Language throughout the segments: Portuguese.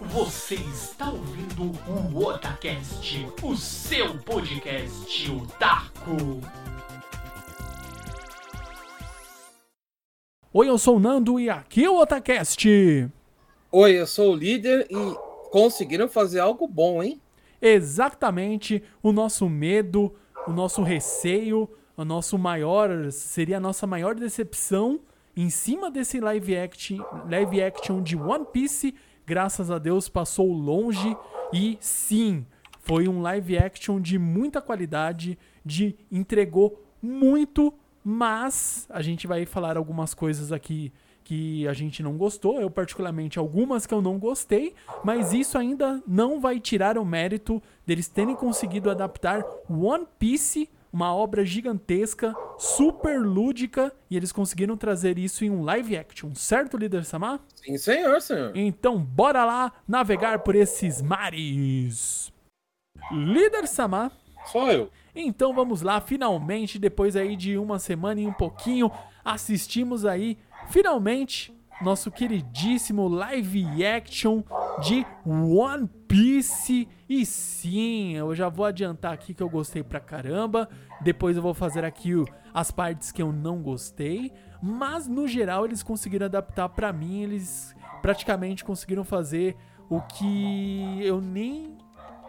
Você está ouvindo o Otacast, o seu podcast otaku. Oi, eu sou o Nando e aqui é o Otacast. Oi, eu sou o líder e conseguiram fazer algo bom, hein? Exatamente o nosso medo, o nosso receio, o nosso maior seria a nossa maior decepção em cima desse live action, live action de One Piece graças a Deus passou longe e sim, foi um live action de muita qualidade, de entregou muito, mas a gente vai falar algumas coisas aqui que a gente não gostou, eu particularmente algumas que eu não gostei, mas isso ainda não vai tirar o mérito deles terem conseguido adaptar One Piece uma obra gigantesca, super lúdica, e eles conseguiram trazer isso em um live action, certo, líder Samar? Sim, senhor, senhor. Então, bora lá navegar por esses mares. Líder Samar. Sou eu. Então vamos lá, finalmente, depois aí de uma semana e um pouquinho, assistimos aí, finalmente, nosso queridíssimo live action de One Piece. E sim, eu já vou adiantar aqui que eu gostei pra caramba. Depois eu vou fazer aqui as partes que eu não gostei. Mas no geral eles conseguiram adaptar pra mim. Eles praticamente conseguiram fazer o que eu nem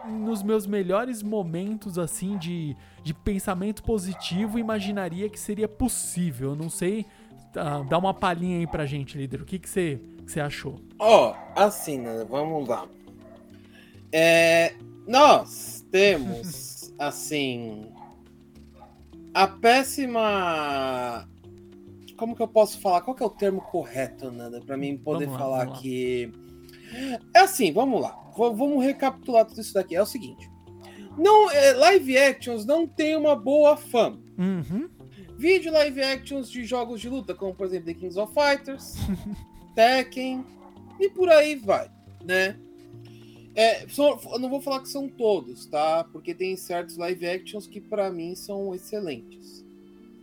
nos meus melhores momentos assim de, de pensamento positivo imaginaria que seria possível. Eu não sei Uh, dá uma palhinha aí pra gente, líder. O que você que que achou? Ó, oh, assim, né? Vamos lá. É, nós temos, assim, a péssima. Como que eu posso falar? Qual que é o termo correto, Nanda, para mim poder lá, falar que. É assim, vamos lá. V vamos recapitular tudo isso daqui. É o seguinte: não, é, live actions não tem uma boa fama. Uhum. Vídeo live actions de jogos de luta, como por exemplo The Kings of Fighters, Tekken e por aí vai, né? É, eu não vou falar que são todos, tá? Porque tem certos live actions que para mim são excelentes,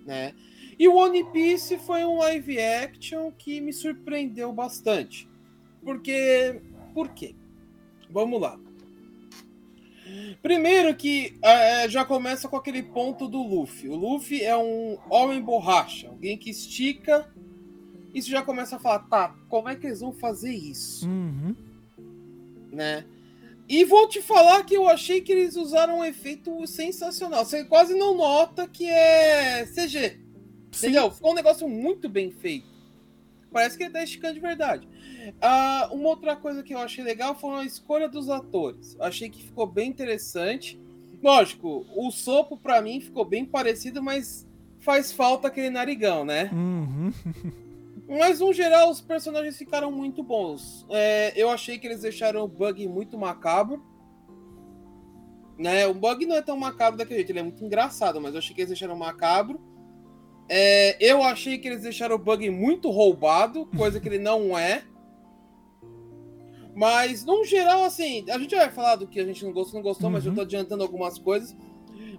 né? E o One Piece foi um live action que me surpreendeu bastante. Porque. Por quê? Vamos lá. Primeiro que é, já começa com aquele ponto do Luffy. O Luffy é um homem borracha, alguém que estica. Isso já começa a falar, tá, como é que eles vão fazer isso? Uhum. Né? E vou te falar que eu achei que eles usaram um efeito sensacional. Você quase não nota que é CG. Sim. Entendeu? Ficou um negócio muito bem feito. Parece que ele tá esticando de verdade. Uh, uma outra coisa que eu achei legal foi a escolha dos atores. achei que ficou bem interessante. Lógico, o Sopo para mim ficou bem parecido, mas faz falta aquele narigão, né? Uhum. Mas, no geral, os personagens ficaram muito bons. É, eu achei que eles deixaram o Bug muito macabro. Né? O Bug não é tão macabro daquele jeito, ele é muito engraçado, mas eu achei que eles deixaram macabro. É, eu achei que eles deixaram o Bug muito roubado, coisa que ele não é. Mas, no geral, assim, a gente vai falar do que a gente não gostou, não gostou, uhum. mas eu tô adiantando algumas coisas.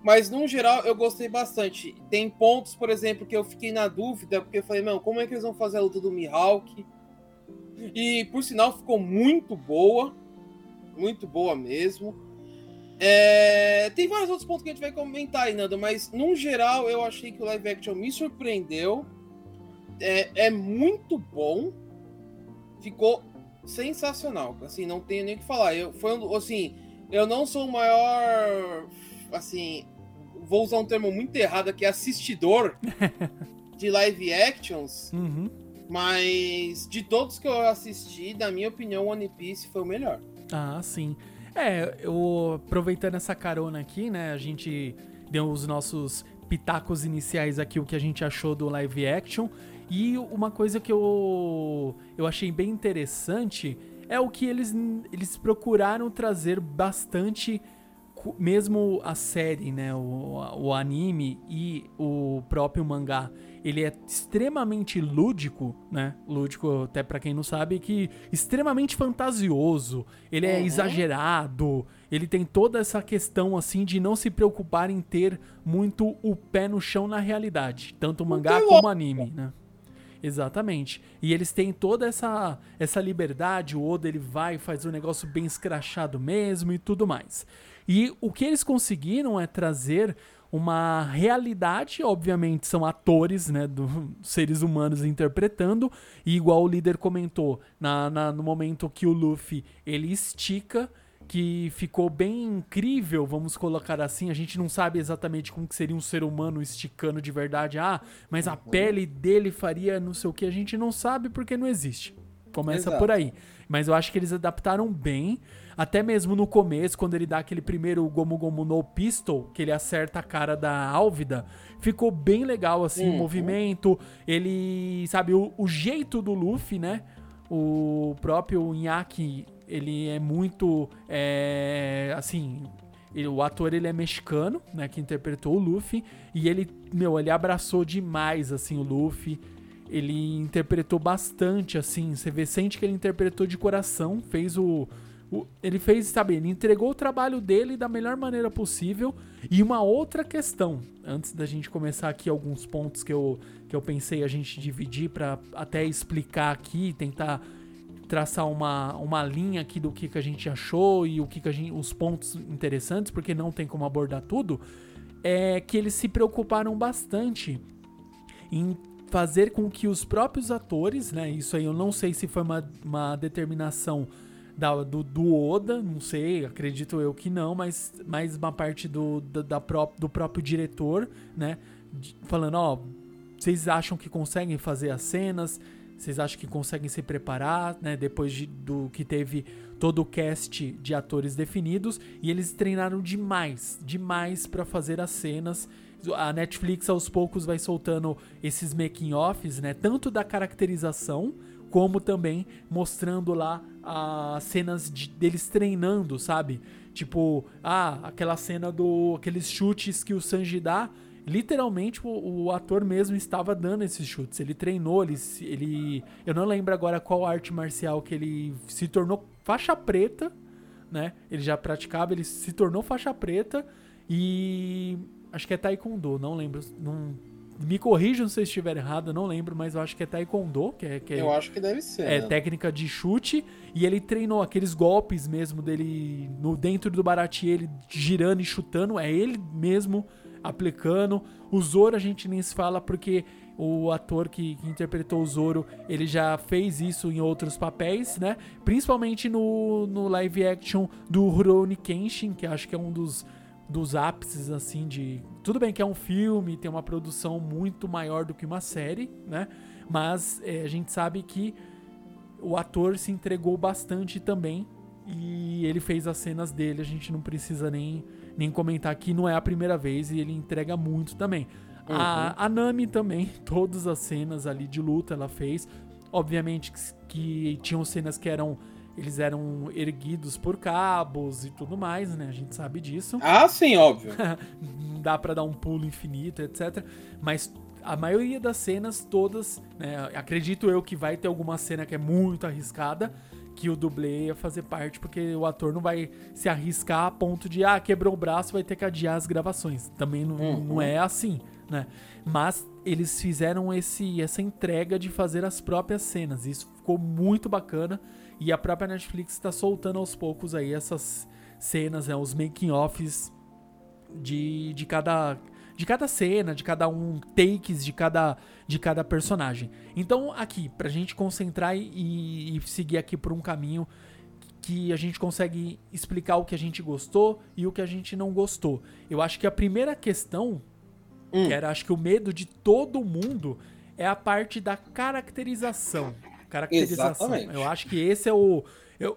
Mas, no geral, eu gostei bastante. Tem pontos, por exemplo, que eu fiquei na dúvida, porque eu falei, não, como é que eles vão fazer a luta do Mihawk? E, por sinal, ficou muito boa. Muito boa mesmo. É... Tem vários outros pontos que a gente vai comentar aí, Nando, mas, no geral, eu achei que o live action me surpreendeu. É, é muito bom. Ficou sensacional. Assim, não tenho nem o que falar. Eu, foi, assim, eu não sou o maior. Assim, vou usar um termo muito errado aqui, assistidor de live actions. Uhum. Mas de todos que eu assisti, na minha opinião, One Piece foi o melhor. Ah, sim. É, eu aproveitando essa carona aqui, né? A gente deu os nossos pitacos iniciais aqui, o que a gente achou do live action. E uma coisa que eu, eu achei bem interessante é o que eles, eles procuraram trazer bastante, mesmo a série, né, o, o anime e o próprio mangá, ele é extremamente lúdico, né? Lúdico, até para quem não sabe, que extremamente fantasioso, ele é uhum. exagerado, ele tem toda essa questão assim de não se preocupar em ter muito o pé no chão na realidade, tanto o mangá como o anime, né? Exatamente. E eles têm toda essa, essa liberdade, o Oda ele vai faz um negócio bem escrachado mesmo e tudo mais. E o que eles conseguiram é trazer uma realidade, obviamente são atores, né, do, seres humanos interpretando, e igual o líder comentou, na, na, no momento que o Luffy ele estica, que ficou bem incrível, vamos colocar assim. A gente não sabe exatamente como que seria um ser humano esticando de verdade. Ah, mas a uhum. pele dele faria não sei o que. A gente não sabe porque não existe. Começa Exato. por aí. Mas eu acho que eles adaptaram bem. Até mesmo no começo, quando ele dá aquele primeiro Gomu Gomu no Pistol, que ele acerta a cara da Álvida, ficou bem legal, assim, uhum. o movimento. Ele, sabe, o, o jeito do Luffy, né? O próprio Inaki ele é muito, é, assim, ele, o ator ele é mexicano, né, que interpretou o Luffy, e ele, meu, ele abraçou demais, assim, o Luffy, ele interpretou bastante, assim, você vê, sente que ele interpretou de coração, fez o, o, ele fez, sabe, ele entregou o trabalho dele da melhor maneira possível. E uma outra questão, antes da gente começar aqui alguns pontos que eu, que eu pensei a gente dividir para até explicar aqui, tentar traçar uma, uma linha aqui do que, que a gente achou e o que, que a gente, os pontos interessantes, porque não tem como abordar tudo, é que eles se preocuparam bastante em fazer com que os próprios atores, né? Isso aí eu não sei se foi uma, uma determinação da, do, do, Oda, não sei, acredito eu que não, mas mais uma parte do, da, da pró do próprio diretor, né? De, falando, ó, vocês acham que conseguem fazer as cenas? Vocês acham que conseguem se preparar, né? Depois de, do que teve todo o cast de atores definidos e eles treinaram demais, demais para fazer as cenas. A Netflix aos poucos vai soltando esses making offs, né? Tanto da caracterização como também mostrando lá as cenas de, deles treinando, sabe? Tipo, ah, aquela cena do aqueles chutes que o Sanji dá literalmente o, o, ator mesmo estava dando esses chutes. Ele treinou, ele, ele. Eu não lembro agora qual arte marcial que ele se tornou faixa preta, né? Ele já praticava, ele se tornou faixa preta e. Acho que é Taekwondo, não lembro. Não, me corrijam se eu estiver errado, não lembro, mas eu acho que é Taekwondo, que é. Que é eu acho que deve ser. É né? técnica de chute. E ele treinou aqueles golpes mesmo dele no dentro do Barati, ele girando e chutando. É ele mesmo aplicando. O Zoro a gente nem se fala porque o ator que, que, interpretou o Zoro, ele já fez isso em outros papéis, né? Principalmente no, no live action do Rurouni Kenshin, que acho que é um dos, dos ápices, assim, de... Tudo bem que é um filme, tem uma produção muito maior do que uma série, né? Mas é, a gente sabe que o ator se entregou bastante também e ele fez as cenas dele, a gente não precisa nem nem comentar que não é a primeira vez e ele entrega muito também. Uhum. A, a, Nami também, todas as cenas ali de luta ela fez. Obviamente que, que tinham cenas que eram eles eram erguidos por cabos e tudo mais, né? A gente sabe disso. Ah, sim, óbvio. Não dá para dar um pulo infinito, etc. Mas a maioria das cenas, todas, né? Acredito eu que vai ter alguma cena que é muito arriscada, que o dublê ia fazer parte, porque o ator não vai se arriscar a ponto de, ah, quebrou o braço, vai ter que adiar as gravações. Também não, uhum. não é assim, né? Mas eles fizeram esse, essa entrega de fazer as próprias cenas. Isso ficou muito bacana. E a própria Netflix está soltando aos poucos aí essas cenas, né, os making-offs de, de cada de cada cena, de cada um, takes de cada, de cada personagem. Então, aqui, pra gente concentrar e, e seguir aqui por um caminho que a gente consegue explicar o que a gente gostou e o que a gente não gostou. Eu acho que a primeira questão, hum. que era acho que o medo de todo mundo, é a parte da caracterização. Caracterização. Exatamente. Eu acho que esse é o,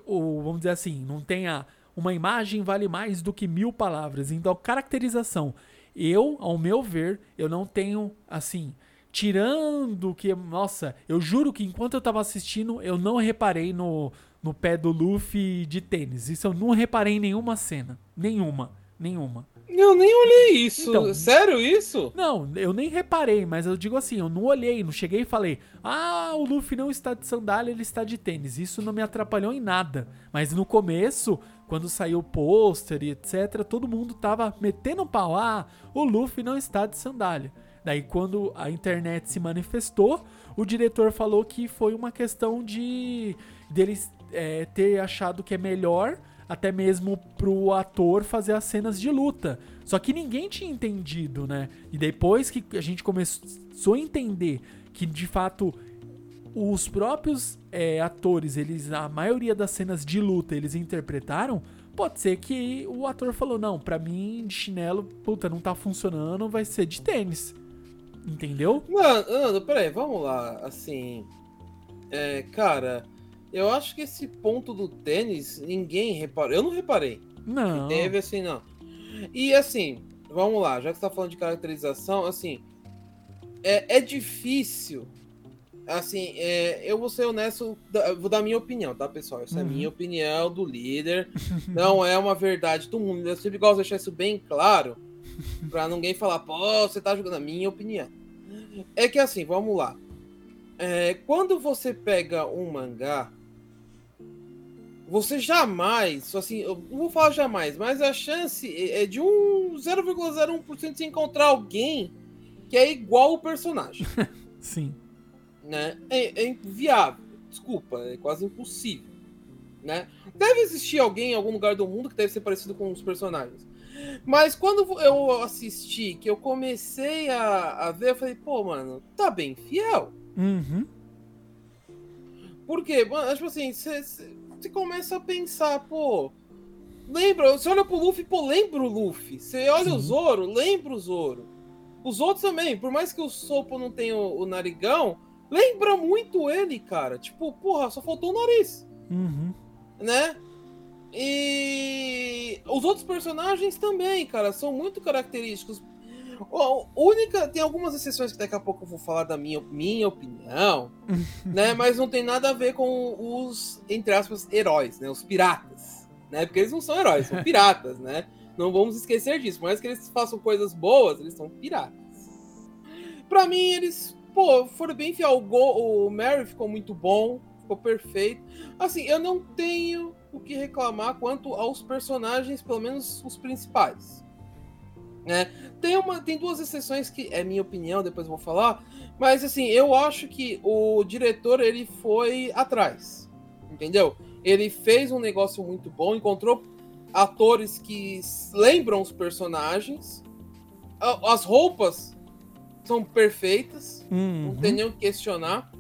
o, Vamos dizer assim, não tem a. Uma imagem vale mais do que mil palavras. Então, caracterização. Eu, ao meu ver, eu não tenho, assim, tirando que. Nossa, eu juro que enquanto eu tava assistindo, eu não reparei no, no pé do Luffy de tênis. Isso eu não reparei em nenhuma cena. Nenhuma. Nenhuma. Eu nem olhei isso. Então, Sério isso? Não, eu nem reparei, mas eu digo assim, eu não olhei, não cheguei e falei: "Ah, o Luffy não está de sandália, ele está de tênis". Isso não me atrapalhou em nada. Mas no começo, quando saiu o pôster e etc, todo mundo tava metendo pau. Ah, o Luffy não está de sandália. Daí, quando a internet se manifestou, o diretor falou que foi uma questão de deles é, ter achado que é melhor até mesmo pro ator fazer as cenas de luta. Só que ninguém tinha entendido, né? E depois que a gente começou a entender que de fato os próprios é, atores, eles a maioria das cenas de luta eles interpretaram, pode ser que o ator falou: "Não, para mim de chinelo, puta, não tá funcionando, vai ser de tênis". Entendeu? Mano, mano peraí, vamos lá. Assim. É, cara, eu acho que esse ponto do tênis, ninguém reparou. Eu não reparei. Não. Teve assim, não. E assim, vamos lá, já que você tá falando de caracterização, assim. É, é difícil. Assim, é, eu vou ser honesto, vou dar minha opinião, tá, pessoal? Essa uhum. é a minha uhum. opinião do líder. não é uma verdade do mundo. Eu sempre gosto de deixar isso bem claro. Pra ninguém falar, pô, você tá jogando a minha opinião. É que assim, vamos lá. É, quando você pega um mangá, você jamais, assim, eu não vou falar jamais, mas a chance é, é de um 0,01% de encontrar alguém que é igual o personagem. Sim. Né? É, é inviável. Desculpa, é quase impossível. Né? Deve existir alguém em algum lugar do mundo que deve ser parecido com os personagens. Mas quando eu assisti, que eu comecei a, a ver, eu falei, pô, mano, tá bem fiel. Uhum. Por quê? Tipo assim, você começa a pensar, pô. Lembra, você olha pro Luffy, pô, lembra o Luffy. Você olha Sim. o Zoro, lembra o Zoro. Os outros também, por mais que o Sopo não tenha o, o narigão, lembra muito ele, cara. Tipo, porra, só faltou o nariz. Uhum. Né? E os outros personagens também, cara, são muito característicos. A única, tem algumas exceções que daqui a pouco eu vou falar da minha, minha opinião, né? Mas não tem nada a ver com os, entre aspas, heróis, né? Os piratas, né? Porque eles não são heróis, são piratas, né? Não vamos esquecer disso. Por mais que eles façam coisas boas, eles são piratas. Pra mim, eles, pô, foram bem fiel. O, Go, o Mary ficou muito bom, ficou perfeito. Assim, eu não tenho o que reclamar quanto aos personagens, pelo menos os principais. Né? Tem, uma, tem duas exceções que é minha opinião, depois vou falar, mas assim, eu acho que o diretor ele foi atrás, entendeu? Ele fez um negócio muito bom, encontrou atores que lembram os personagens, as roupas são perfeitas, uhum. não tem nem o que questionar.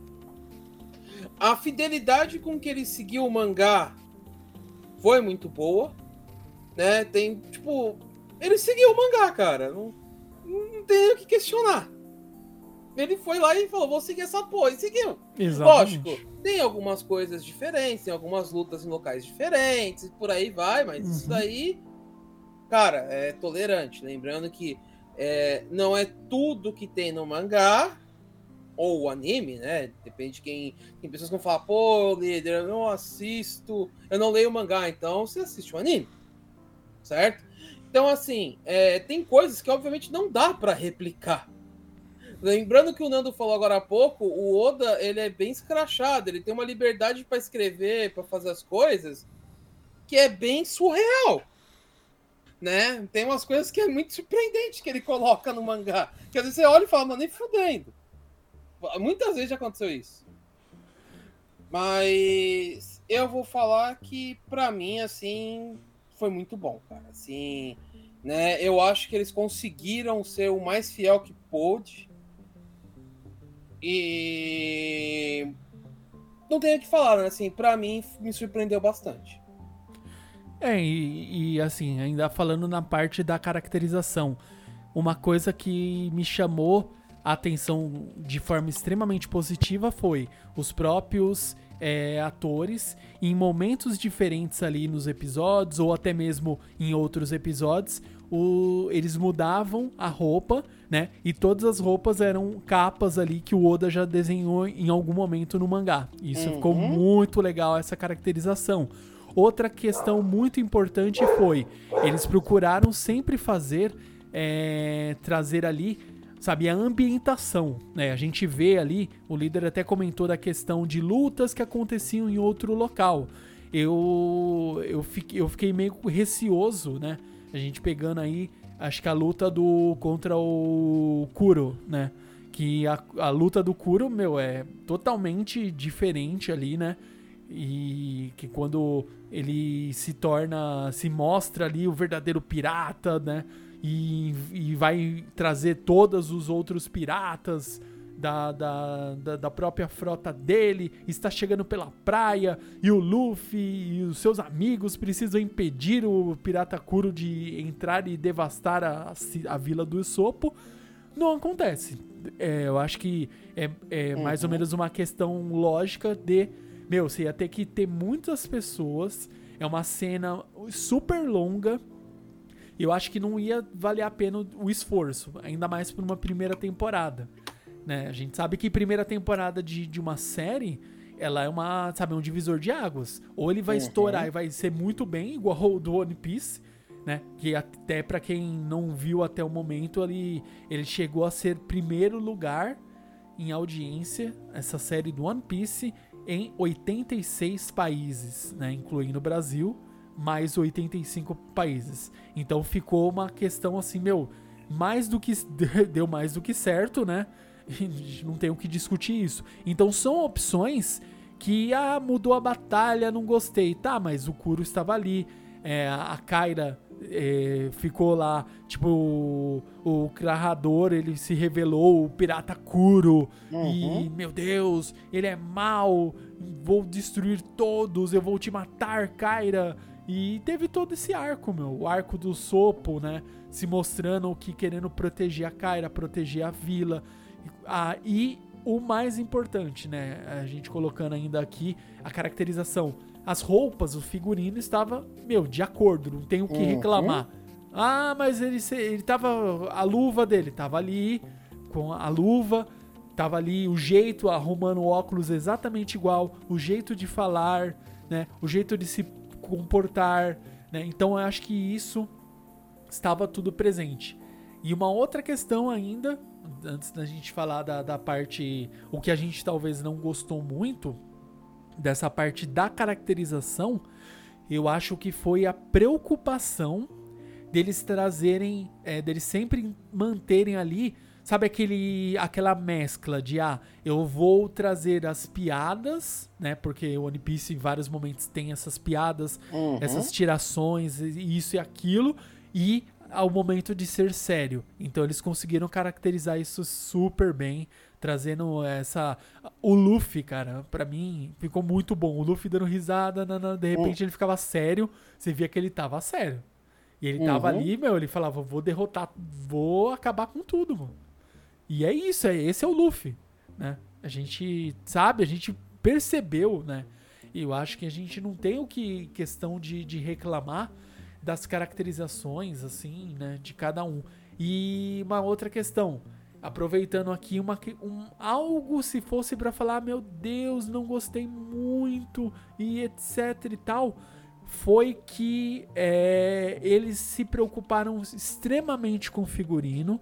A fidelidade com que ele seguiu o mangá foi muito boa, né? Tem, tipo, ele seguiu o mangá, cara. Não, não tem o que questionar. Ele foi lá e falou, vou seguir essa porra, e seguiu. Exatamente. Lógico, tem algumas coisas diferentes, tem algumas lutas em locais diferentes, por aí vai, mas uhum. isso daí, cara, é tolerante. Lembrando que é, não é tudo que tem no mangá, ou o anime, né? Depende de quem. Tem pessoas que vão falar, pô, líder, eu não assisto, eu não leio mangá, então você assiste o anime, certo? Então, assim, é, tem coisas que obviamente não dá para replicar. Lembrando que o Nando falou agora há pouco, o Oda ele é bem escrachado, ele tem uma liberdade para escrever, para fazer as coisas, que é bem surreal. Né? Tem umas coisas que é muito surpreendente que ele coloca no mangá. Que às vezes você olha e fala, mano, nem fudendo. Muitas vezes já aconteceu isso. Mas eu vou falar que para mim assim foi muito bom, cara. Assim, né? Eu acho que eles conseguiram ser o mais fiel que pôde. E não tenho o que falar, né? Assim, para mim me surpreendeu bastante. É, e, e, assim, ainda falando na parte da caracterização, uma coisa que me chamou a atenção de forma extremamente positiva foi os próprios é, atores em momentos diferentes ali nos episódios ou até mesmo em outros episódios o, eles mudavam a roupa, né? E todas as roupas eram capas ali que o Oda já desenhou em algum momento no mangá. Isso uhum. ficou muito legal essa caracterização. Outra questão muito importante foi eles procuraram sempre fazer é, trazer ali sabe, a ambientação, né? A gente vê ali, o líder até comentou da questão de lutas que aconteciam em outro local. Eu eu fiquei, eu fiquei meio receoso, né? A gente pegando aí acho que a luta do contra o Kuro, né? Que a, a luta do Kuro, meu, é totalmente diferente ali, né? E que quando ele se torna, se mostra ali o verdadeiro pirata, né? E, e vai trazer todos os outros piratas da, da, da, da, própria frota dele, está chegando pela praia e o Luffy e os seus amigos precisam impedir o Pirata Kuro de entrar e devastar a, a vila do Sopo. Não acontece. É, eu acho que é, é uhum. mais ou menos uma questão lógica de. Meu, você ia ter que ter muitas pessoas. É uma cena super longa. Eu acho que não ia valer a pena o esforço, ainda mais por uma primeira temporada. Né? A gente sabe que primeira temporada de, de uma série, ela é uma, sabe, um divisor de águas. Ou ele vai uhum. estourar e vai ser muito bem, igual o do One Piece, né? Que até para quem não viu até o momento, ele, ele chegou a ser primeiro lugar em audiência, essa série do One Piece, em 86 países, né? Incluindo o Brasil, mais 85 países. Então ficou uma questão assim, meu, mais do que deu mais do que certo, né? não tem o que discutir isso. Então são opções que ah, mudou a batalha, não gostei. Tá, mas o Kuro estava ali. É, a Kyra é, ficou lá, tipo, o, o Krahador, ele se revelou o pirata Kuro. Uhum. E, meu Deus, ele é mal, vou destruir todos, eu vou te matar, Kyra. E teve todo esse arco, meu, o arco do Sopo, né? Se mostrando que querendo proteger a Kyra, proteger a vila. Ah, e o mais importante, né? A gente colocando ainda aqui a caracterização. As roupas, o figurino estava, meu, de acordo, não tem o que uhum. reclamar. Ah, mas ele, ele tava. A luva dele tava ali, com a luva, tava ali o jeito, arrumando o óculos exatamente igual, o jeito de falar, né? O jeito de se comportar, né? Então eu acho que isso estava tudo presente. E uma outra questão ainda antes da gente falar da, da parte. O que a gente talvez não gostou muito dessa parte da caracterização, eu acho que foi a preocupação deles trazerem, é, deles sempre manterem ali, sabe aquele, aquela mescla de ah, eu vou trazer as piadas, né? Porque o One Piece em vários momentos tem essas piadas, uhum. essas tirações, isso e aquilo, e ao momento de ser sério. Então eles conseguiram caracterizar isso super bem, trazendo essa o Luffy, cara, para mim ficou muito bom. O Luffy dando risada, de repente ele ficava sério, você via que ele tava sério. E ele tava uhum. ali, meu, ele falava, vou derrotar, vou acabar com tudo, mano. E é isso, é, esse é o Luffy, né? A gente sabe, a gente percebeu, né? E eu acho que a gente não tem o que questão de, de reclamar, das caracterizações, assim, né, de cada um. E uma outra questão, aproveitando aqui uma, um, algo se fosse para falar, meu Deus, não gostei muito e etc e tal, foi que é, eles se preocuparam extremamente com o figurino,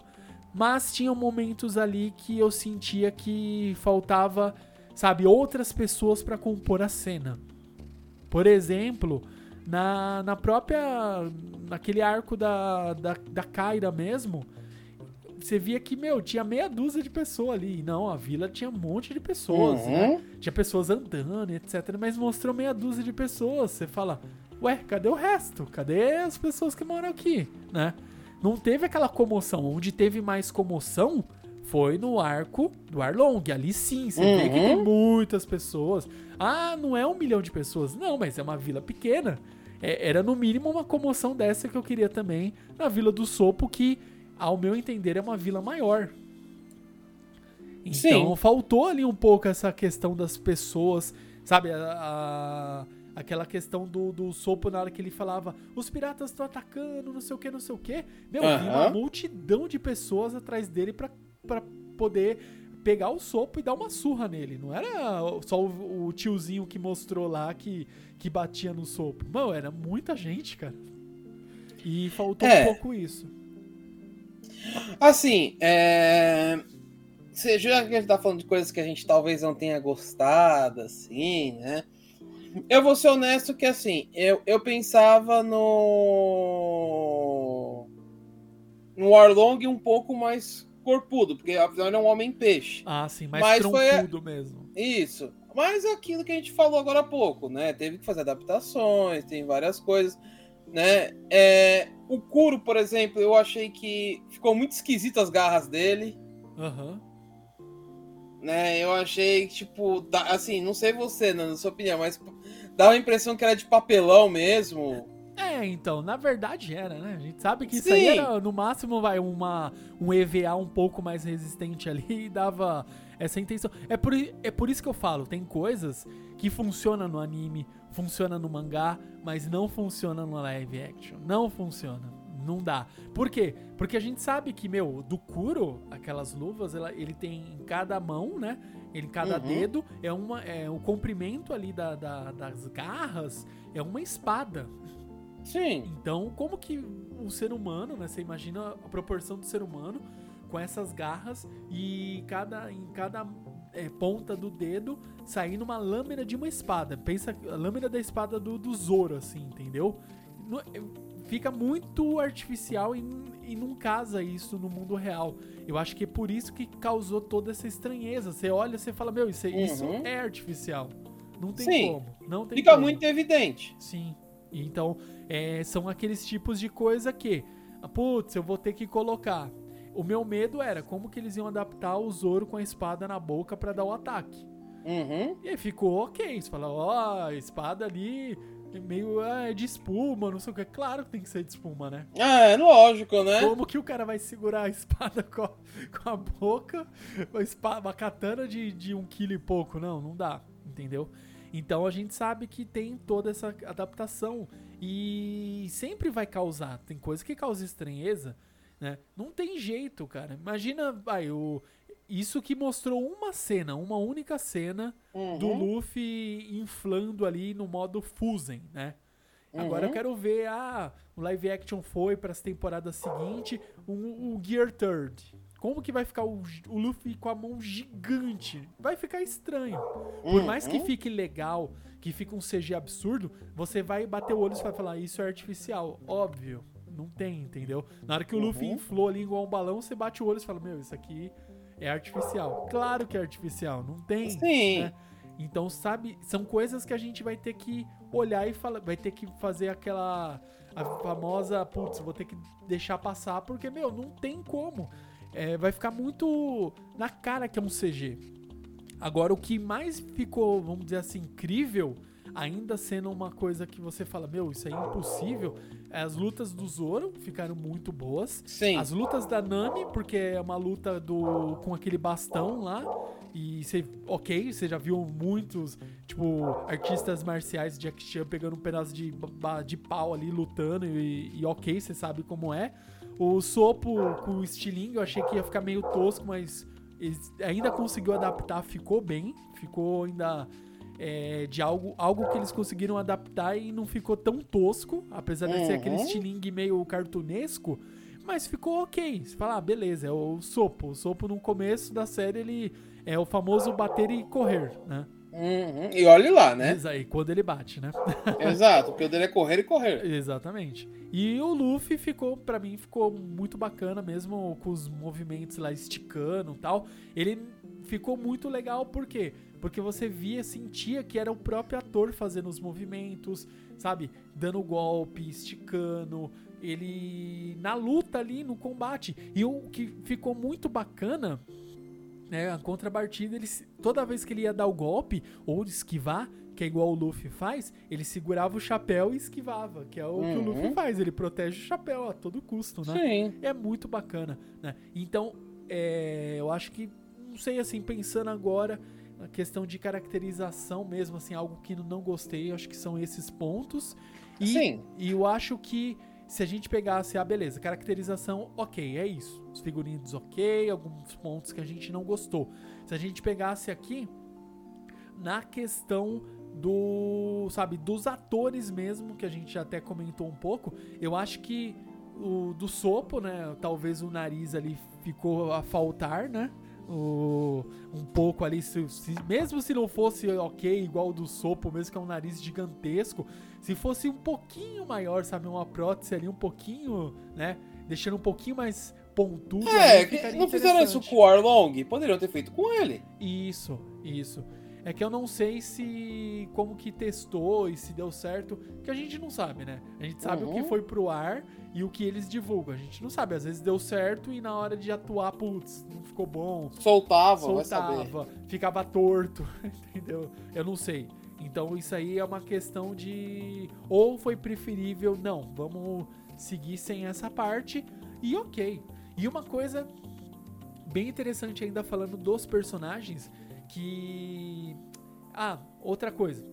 mas tinham momentos ali que eu sentia que faltava, sabe, outras pessoas para compor a cena. Por exemplo, na, na própria. Naquele arco da, da, da Kyra mesmo, você via que, meu, tinha meia dúzia de pessoas ali. Não, a vila tinha um monte de pessoas, uhum. né? Tinha pessoas andando, etc. Mas mostrou meia dúzia de pessoas. Você fala, ué, cadê o resto? Cadê as pessoas que moram aqui, né? Não teve aquela comoção. Onde teve mais comoção foi no arco do Arlong. Ali sim, você uhum. vê que tem uhum. muitas pessoas. Ah, não é um milhão de pessoas. Não, mas é uma vila pequena é, era no mínimo uma comoção dessa que eu queria também na Vila do Sopo, que, ao meu entender, é uma vila maior. Então Sim. faltou ali um pouco essa questão das pessoas, sabe? A, a, aquela questão do, do Sopo na hora que ele falava: os piratas estão atacando, não sei o que, não sei o que. Meu, uhum. uma multidão de pessoas atrás dele para poder pegar o sopo e dar uma surra nele. Não era só o, o tiozinho que mostrou lá que, que batia no sopo. Não, era muita gente, cara. E faltou é. um pouco isso. Assim, é. Já que a gente tá falando de coisas que a gente talvez não tenha gostado, assim, né? Eu vou ser honesto que, assim, eu, eu pensava no. no Arlong um pouco mais corpudo, porque afinal ele é um homem peixe. Ah, sim, mais Mas troncudo foi... mesmo. Isso. Mas aquilo que a gente falou agora há pouco, né? Teve que fazer adaptações, tem várias coisas, né? É, o Kuro, por exemplo, eu achei que ficou muito esquisito as garras dele. Aham. Uhum. Né, eu achei, tipo, assim, não sei você, na sua opinião, mas dá a impressão que era de papelão mesmo. É, então, na verdade era, né? A gente sabe que Sim. isso aí era, no máximo, vai, uma, um EVA um pouco mais resistente ali e dava essa intenção. É por, é por isso que eu falo, tem coisas que funcionam no anime, funciona no mangá, mas não funciona no live action. Não funciona. Não dá. Por quê? Porque a gente sabe que, meu, do Kuro, aquelas luvas, ela, ele tem em cada mão, né? Ele, em cada uhum. dedo é uma. É, o comprimento ali da, da, das garras é uma espada. Sim. Então, como que o ser humano, né? Você imagina a proporção do ser humano com essas garras e cada, em cada é, ponta do dedo saindo uma lâmina de uma espada. Pensa a lâmina da espada do, do Zoro, assim, entendeu? É, fica muito artificial e, e não casa isso no mundo real. Eu acho que é por isso que causou toda essa estranheza. Você olha e fala, meu, isso, uhum. isso é artificial. Não tem Sim. como. Não tem Fica como. muito evidente. Sim. Então, é, são aqueles tipos de coisa que, putz, eu vou ter que colocar. O meu medo era como que eles iam adaptar o Zoro com a espada na boca para dar o ataque. Uhum. E aí ficou ok. Você fala, ó, oh, a espada ali é meio ah, é de espuma, não sei o que. Claro que tem que ser de espuma, né? É, lógico, né? Como que o cara vai segurar a espada com a, com a boca? Uma, espada, uma katana de, de um quilo e pouco? Não, não dá, entendeu? Então a gente sabe que tem toda essa adaptação e sempre vai causar. Tem coisa que causa estranheza, né? Não tem jeito, cara. Imagina, vai, o isso que mostrou uma cena, uma única cena uhum. do Luffy inflando ali no modo Fusen, né? Uhum. Agora eu quero ver, ah, o live action foi para as temporadas seguintes, o, o Gear Third. Como que vai ficar o, o, Luffy com a mão gigante? Vai ficar estranho. Por mais que uhum. fique legal, que fique um CG absurdo, você vai bater o olho e vai falar, isso é artificial. Óbvio. Não tem, entendeu? Na hora que o Luffy uhum. inflou ali igual um balão, você bate o olho e fala, meu, isso aqui é artificial. Claro que é artificial, não tem. Sim. Né? Então, sabe, são coisas que a gente vai ter que olhar e falar, vai ter que fazer aquela a famosa, putz, vou ter que deixar passar, porque, meu, não tem como. É, vai ficar muito na cara que é um CG. Agora, o que mais ficou, vamos dizer assim, incrível, ainda sendo uma coisa que você fala, meu, isso é impossível, as lutas do Zoro ficaram muito boas. Sim. As lutas da Nami, porque é uma luta do com aquele bastão lá. E você, ok, você já viu muitos, tipo, artistas marciais de Jack Chan pegando um pedaço de, de pau ali lutando e, e ok, você sabe como é. O Sopo com o estilingue, eu achei que ia ficar meio tosco, mas ainda conseguiu adaptar, ficou bem, ficou ainda é, de algo, algo que eles conseguiram adaptar e não ficou tão tosco, apesar de uhum. ser aquele uhum. estilingue meio cartunesco, mas ficou ok. Você fala, ah, beleza, é o Sopo. O Sopo no começo da série ele é o famoso bater e correr, né? Uhum. E olhe lá, né? E quando ele bate, né? Exato, porque o dele é correr e correr. Exatamente. E o Luffy ficou, para mim, ficou muito bacana mesmo com os movimentos lá esticando e tal. Ele ficou muito legal, por quê? Porque você via, sentia que era o próprio ator fazendo os movimentos, sabe? Dando golpe, esticando, ele na luta ali, no combate. E o que ficou muito bacana, né? A contrapartida, ele, toda vez que ele ia dar o golpe ou esquivar, que é igual o Luffy faz, ele segurava o chapéu e esquivava, que é o uhum. que o Luffy uhum. faz, ele protege o chapéu a todo custo, né? Sim. É muito bacana, né? Então, é, eu acho que, não sei assim, pensando agora, a questão de caracterização mesmo, assim, algo que não gostei, acho que são esses pontos. E, Sim. E eu acho que se a gente pegasse, ah, beleza, caracterização, ok, é isso. Os figurinos, ok, alguns pontos que a gente não gostou. Se a gente pegasse aqui na questão do, sabe, dos atores mesmo, que a gente até comentou um pouco, eu acho que o do Sopo, né, talvez o nariz ali ficou a faltar, né? O, um pouco ali, se, se, mesmo se não fosse ok, igual o do Sopo, mesmo que é um nariz gigantesco, se fosse um pouquinho maior, sabe, uma prótese ali um pouquinho, né, deixando um pouquinho mais pontudo. É, ali, não fizeram isso com o Arlong? Poderiam ter feito com ele. Isso, isso. É que eu não sei se como que testou e se deu certo, que a gente não sabe, né? A gente sabe o que Uhum. foi pro ar e o que eles divulgam. A gente não sabe, às vezes deu certo e na hora de atuar, putz, não ficou bom, Soltava, soltava, ficava torto, entendeu? Eu não sei. Então isso aí é uma questão de ou foi preferível, não, vamos seguir sem essa parte e OK. E uma coisa bem interessante ainda falando dos personagens que ah, outra coisa.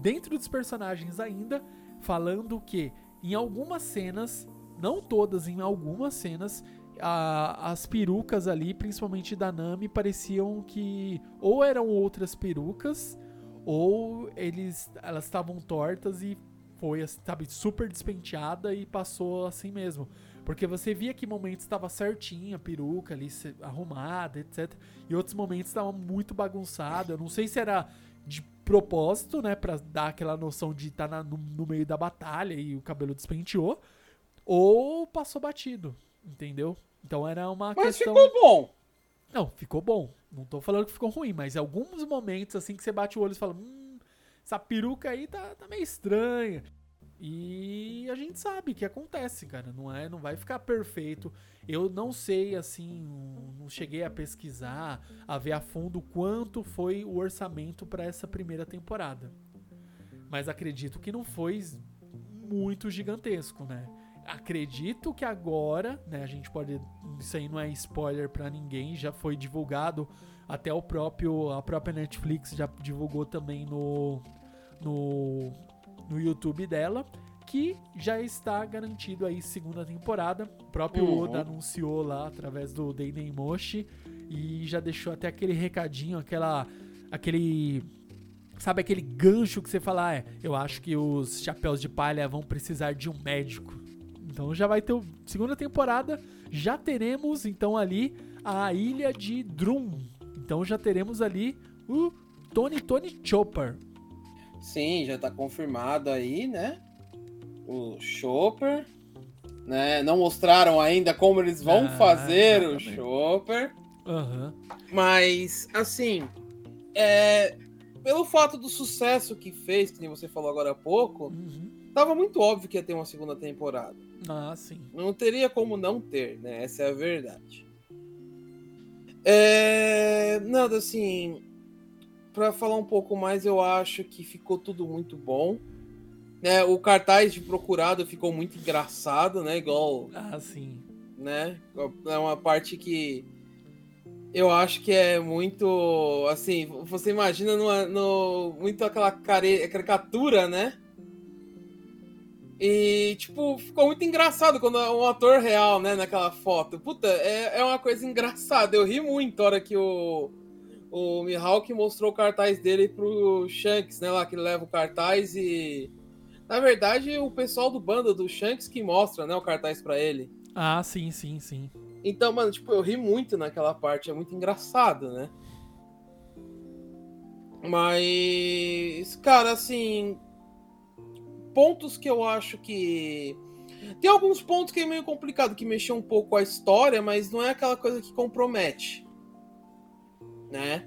Dentro dos personagens ainda falando que em algumas cenas, não todas, em algumas cenas a- as perucas ali, principalmente da Nami, pareciam que ou eram outras perucas ou eles elas estavam tortas e foi, sabe, super despenteada e passou assim mesmo. Porque você via que momentos estava certinha a peruca ali, arrumada, etc. E outros momentos estava muito bagunçado. Eu não sei se era de propósito, né, Pra dar aquela noção de estar no, no meio da batalha e o cabelo despenteou, ou passou batido, entendeu? Então era uma Mas questão. ficou bom. Não, ficou bom. Não tô falando que ficou ruim, mas em alguns momentos, assim, que você bate o olho e fala, hum, essa peruca aí tá, tá meio estranha. E a gente sabe que acontece, cara. Não é, não vai ficar perfeito. Eu não sei, assim, não cheguei a pesquisar, a ver a fundo quanto foi o orçamento para essa primeira temporada. Mas acredito que não foi muito gigantesco, né? Acredito que agora, né, a gente pode, isso aí não é spoiler pra ninguém, já foi divulgado até o próprio a própria Netflix já divulgou também no no no YouTube dela que já está garantido aí segunda temporada. O próprio Uhum. Oda anunciou lá através do Deinen Moshi e já deixou até aquele recadinho, aquela aquele sabe aquele gancho que você fala, ah, é, eu acho que os chapéus de palha vão precisar de um médico. Então já vai ter o- segunda temporada, já teremos então ali a ilha de Drum. Então já teremos ali o Tony Tony Chopper. Sim, já tá confirmado aí, né? O Chopper. Né? Não mostraram ainda como eles vão Ah, fazer o exatamente. Chopper. Aham. Mas, assim, é, pelo fato do sucesso que fez, que nem você falou agora há pouco, Uhum. tava muito óbvio que ia ter uma segunda temporada. Ah, sim. Não teria como não ter, né? Essa é a verdade. É... Nada, assim, pra falar um pouco mais, eu acho que ficou tudo muito bom. Né? O cartaz de procurado ficou muito engraçado, né? Igual Ah, sim. né? É uma parte que eu acho que é muito assim, você imagina numa, no, muito aquela care, caricatura, né? E, tipo, ficou muito engraçado quando é um ator real, né, naquela foto. Puta, é, é uma coisa engraçada. Eu ri muito a hora que o, o Mihawk mostrou o cartaz dele pro Shanks, né, lá, que ele leva o cartaz e... Na verdade, o pessoal do bando do Shanks que mostra, né, o cartaz pra ele. Ah, sim, sim, sim. Então, mano, tipo, eu ri muito naquela parte, é muito engraçado, né? Mas, cara, assim, pontos que eu acho que tem alguns pontos que é meio complicado, que mexeu um pouco com a história, mas não é aquela coisa que compromete, né?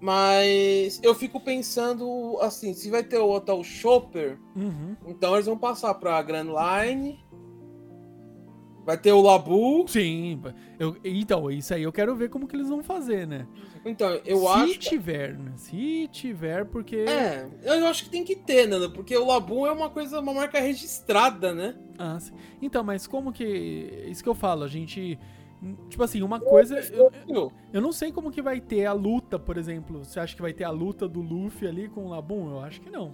Mas eu fico pensando assim, se vai ter o tal Chopper, Uhum. então eles vão passar pra Grand Line. Vai ter o Labu. Sim. Eu, então, isso aí eu quero ver como que eles vão fazer, né? Então, eu Se acho. tiver, né? Se tiver, porque. É, eu acho que tem que ter, Nando, porque o Labum é uma coisa, uma marca registrada, né? Ah, sim. Então, mas como que. Isso que eu falo, a gente. Tipo assim, uma coisa. Eu, eu não sei como que vai ter a luta, por exemplo. Você acha que vai ter a luta do Luffy ali com o Labum? Eu acho que não.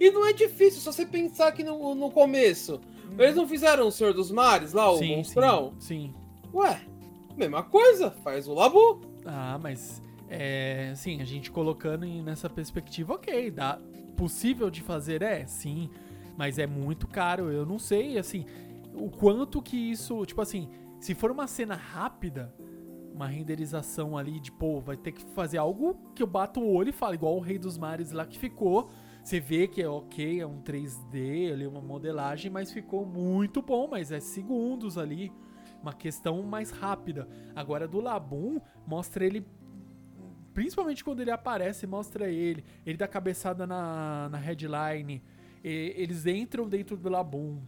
E não é difícil, só você pensar aqui no, no começo. Eles não fizeram o Senhor dos Mares lá, o monstrão? Sim, sim. Ué, mesma coisa, faz o Labu. Ah, mas. É. Sim, a gente colocando em- nessa perspectiva, ok. Dá, possível de fazer? É, sim. Mas é muito caro. Eu não sei, assim. O quanto que isso. Tipo assim, se for uma cena rápida. Uma renderização ali de, pô, vai ter que fazer algo que eu bato o olho e falo, igual o Rei dos Mares lá que ficou Você vê que é ok, é um 3D ali, uma modelagem, mas ficou muito bom, mas é segundos ali, uma questão mais rápida. Agora do Labum, mostra ele principalmente quando ele aparece, mostra ele, ele dá cabeçada na, na headline, e, eles entram dentro do Labum.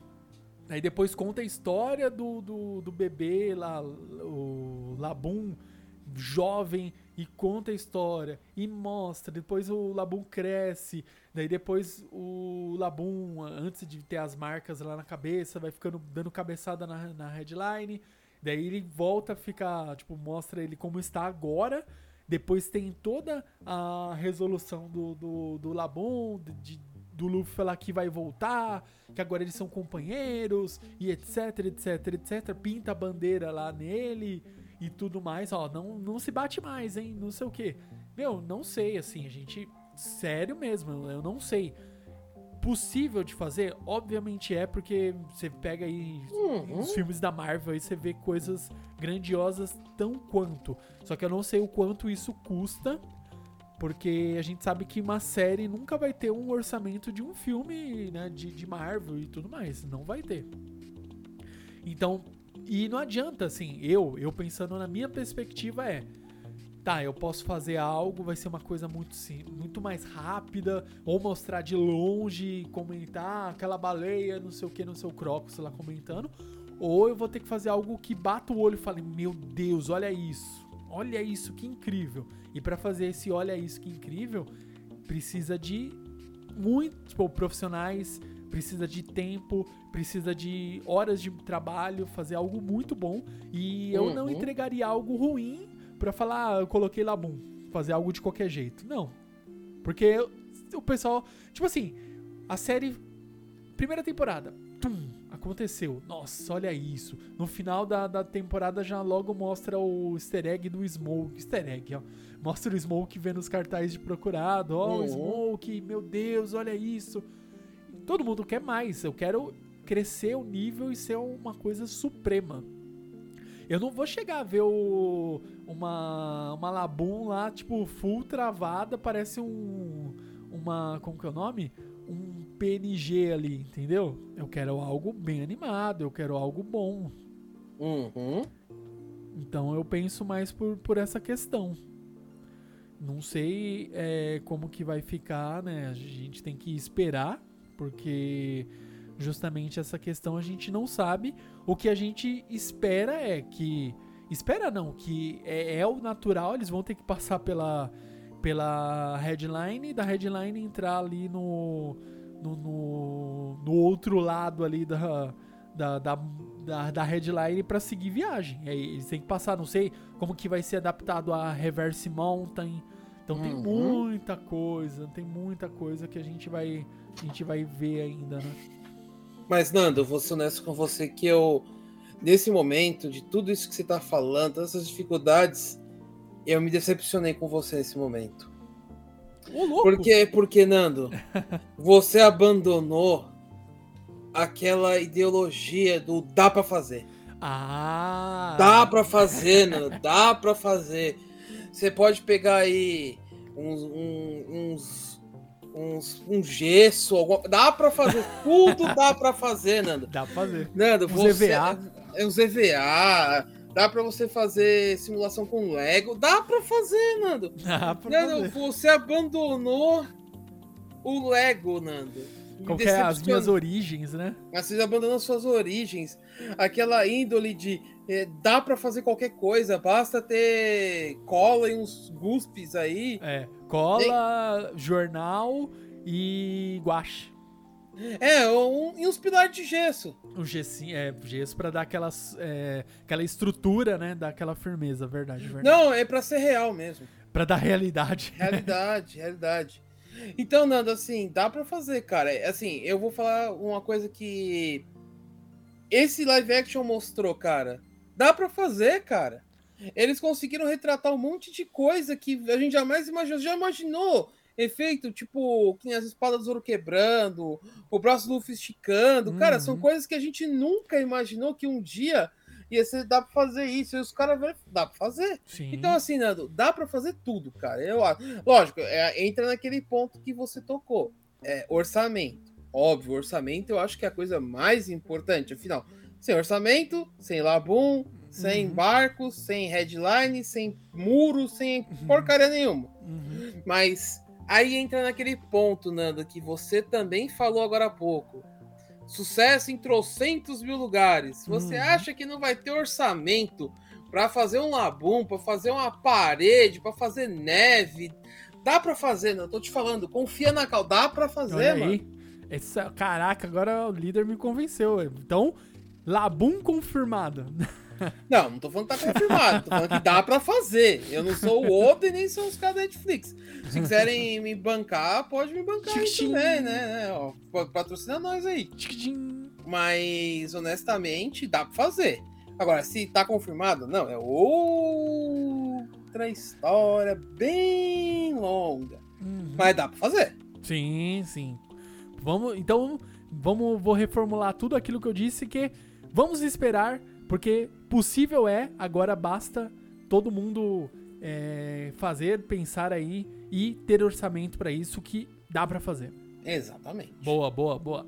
Aí depois conta a história do, do, do bebê lá, o Labum, jovem e conta a história e mostra. Depois o Labum cresce, daí depois o Labum, antes de ter as marcas lá na cabeça, vai ficando dando cabeçada na, na headline. Daí ele volta a ficar, tipo, mostra ele como está agora. Depois tem toda a resolução do, do, do Labum, de, do Luffy falar que vai voltar, que agora eles são companheiros, e etc, etc, etc. Pinta a bandeira lá nele e tudo mais, ó, não, não se bate mais, hein, não sei o que. Meu, não sei, assim, a gente, sério mesmo, eu não sei. Possível de fazer? Obviamente é, porque você pega aí Uhum. os filmes da Marvel e você vê coisas grandiosas tão quanto. Só que eu não sei o quanto isso custa, porque a gente sabe que uma série nunca vai ter um orçamento de um filme, né, de, de Marvel e tudo mais. Não vai ter. Então, e não adianta, assim, eu, eu pensando na minha perspectiva é, tá, eu posso fazer algo, vai ser uma coisa muito sim, muito mais rápida, ou mostrar de longe, comentar aquela baleia, não sei o que, no seu crocus lá comentando, ou eu vou ter que fazer algo que bata o olho e fale, meu Deus, olha isso, olha isso, que incrível. E pra fazer esse olha isso, que incrível, precisa de muitos tipo, profissionais, precisa de tempo, precisa de horas de trabalho, fazer algo muito bom. E eu não Uhum. entregaria algo ruim pra falar, ah, eu coloquei lá bom, fazer algo de qualquer jeito. Não. Porque o pessoal, tipo assim, a série primeira temporada, tum, aconteceu. Nossa, olha isso. No final da, da temporada já logo mostra o easter egg do Smoke. Easter egg, ó. Mostra o Smoke vendo os cartazes de procurado. Ó, o Uhum. Smoke, meu Deus, olha isso. Todo mundo quer mais. Eu quero crescer o nível e ser uma coisa suprema. Eu não vou chegar a ver o, uma, uma Labum lá, tipo, full travada, parece um. Uma. Como que é o nome? Um PNG ali, entendeu? Eu quero algo bem animado, eu quero algo bom. Uhum. Então eu penso mais por, por essa questão. Não sei é, como que vai ficar, né? A gente tem que esperar, porque justamente essa questão a gente não sabe. O que a gente espera é que. Espera não, que é, é o natural, eles vão ter que passar pela, pela headline, da headline entrar ali no, no, no, no outro lado ali da, da, da, da, da headline para seguir viagem. Aí eles têm que passar, não sei como que vai ser adaptado a Reverse Mountain. Então tem Uhum. muita coisa, tem muita coisa que a gente vai, a gente vai ver ainda, né? Mas, Nando, eu vou ser honesto com você que eu, nesse momento, de tudo isso que você tá falando, todas essas dificuldades, eu me decepcionei com você nesse momento. Porque, porque, Nando, você abandonou aquela ideologia do dá pra fazer. Ah! Dá pra fazer, Nando, dá pra fazer. Você pode pegar aí uns, um- uns, uns, um gesso, alguma, dá pra fazer, tudo dá pra fazer, Nando. Dá pra fazer. Nando, você, EVA. É uns EVA, dá pra você fazer simulação com Lego, dá pra fazer, Nando. Dá pra Nando, fazer. você abandonou o Lego, Nando. Me Qual que é as minhas origens, né? Mas Você abandonou suas origens. Aquela índole de eh, dá pra fazer qualquer coisa, basta ter cola e uns guspes aí. É, cola, jornal e guache. É, um, e uns pilares de gesso. O gessinho, é, gesso pra dar aquelas, é, aquela estrutura, né? Dar aquela firmeza, verdade, verdade. Não, é pra ser real mesmo. Pra dar realidade. Realidade, realidade. Então, Nando, assim, dá pra fazer, cara. É, Assim, eu vou falar uma coisa que esse live action mostrou, cara. Dá pra fazer, cara. Eles conseguiram retratar um monte de coisa que a gente jamais imaginou. Já imaginou efeito, tipo, que as espadas do Zoro quebrando, o braço do Luffy esticando. Cara, são Uhum. coisas que a gente nunca imaginou que um dia ia ser, dá pra fazer isso. E os caras, dá pra fazer. Sim. Então, assim, Nando, dá pra fazer tudo, cara. Eu acho. Lógico, é, entra naquele ponto que você tocou. é, orçamento. Óbvio, orçamento eu acho que é a coisa mais importante. Afinal, sem orçamento, sem labum, sem Uhum. barcos, sem headline, sem muro, sem porcaria nenhuma. Uhum. Mas aí entra naquele ponto, Nando, que você também falou agora há pouco. Sucesso em trocentos mil lugares. Você Uhum. acha que não vai ter orçamento para fazer um labum, para fazer uma parede, para fazer neve? Dá para fazer, não tô te falando. Confia na cal, dá para fazer, Olha mano. aí. Essa, caraca, agora o líder me convenceu. Então, Labum confirmado. Não, não tô falando que tá confirmado, tô falando que dá pra fazer. Eu não sou o outro e nem sou os caras da Netflix. Se quiserem me bancar, pode me bancar aí também, né? Ó, pa- patrocina nós aí. Mas, honestamente, dá pra fazer. Agora, se tá confirmado, não, é outra história bem longa. Uhum. Mas dá pra fazer. Sim, sim. Vamos, então, vamos, vou reformular tudo aquilo que eu disse que vamos esperar, porque possível é, agora basta todo mundo é, fazer, pensar aí e ter orçamento pra isso que dá pra fazer. Exatamente. Boa, boa, boa.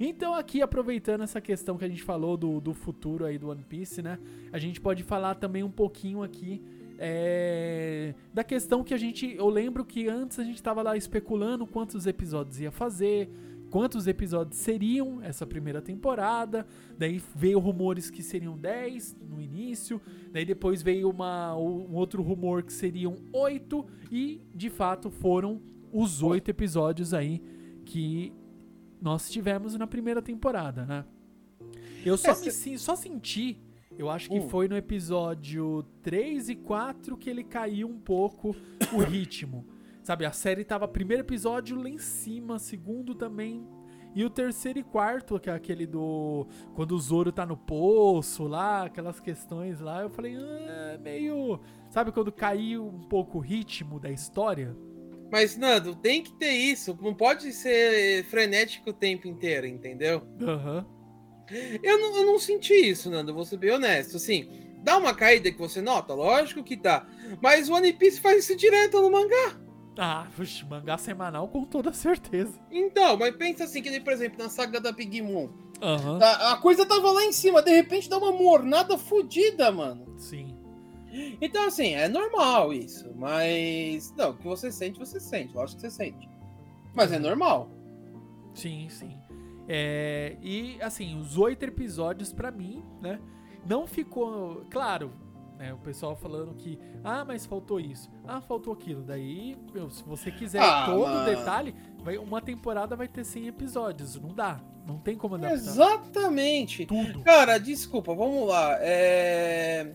Então aqui, aproveitando essa questão que a gente falou do, do futuro aí do One Piece, né? A gente pode falar também um pouquinho aqui é, da questão que a gente... Eu lembro que antes a gente tava lá especulando quantos episódios ia fazer, quantos episódios seriam essa primeira temporada. Daí veio rumores que seriam 10 no início. Daí depois veio uma, um outro rumor que seriam 8. E, de fato, foram os oito episódios aí que nós tivemos na primeira temporada, né? Eu só, Essa- me só senti, eu acho que Hum. foi no episódio 3 e 4 que ele caiu um pouco o ritmo. Sabe, a série tava primeiro episódio lá em cima, segundo também. E o terceiro e quarto, que é aquele do. Quando o Zoro tá no poço lá, aquelas questões lá, eu falei, ah, meio. Sabe quando caiu um pouco o ritmo da história? Mas, Nando, tem que ter isso. Não pode ser frenético o tempo inteiro, entendeu? Aham. Eu não, eu não senti isso, Nando, vou ser bem honesto. Assim, dá uma caída que você nota, lógico que dá. Mas o One Piece faz isso direto no mangá. Ah, puxa, mangá semanal com toda certeza. Então, mas pensa assim, que nem, por exemplo, na saga da Big Moon. Aham. A, a coisa tava lá em cima, de repente dá uma mornada fodida, mano. Sim. Então, assim, é normal isso. Mas. Não, o que você sente, você sente. Lógico que você sente. Mas é normal. Sim, sim. É, e assim, os oito episódios pra mim, né? Não ficou. Claro, né, o pessoal falando que. Ah, mas faltou isso. Ah, faltou aquilo. Daí, meu, se você quiser Ah, todo o mano. detalhe, vai, uma temporada vai ter 100 episódios. Não dá. Não tem como adaptar Exatamente. tudo. Cara, desculpa, vamos lá. É...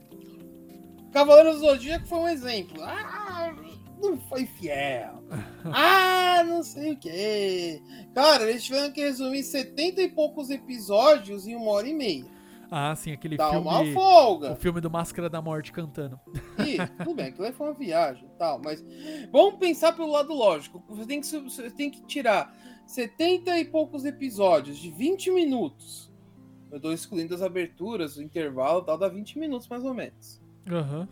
Cavaleiros do Zodíaco foi um exemplo. Ah, não foi fiel. Ah, não sei o quê. Cara, eles tiveram que resumir 70 e poucos episódios em uma hora e meia. Ah, sim, aquele Dá uma filme. O folga. filme do Máscara da Morte cantando. E, tudo bem, aquilo aí foi uma viagem e tal, mas vamos pensar pelo lado lógico. Você tem que, você tem que tirar 70 e poucos episódios de 20 minutos. Eu tô excluindo as aberturas, o intervalo e tal, dá 20 minutos mais ou menos. Aham.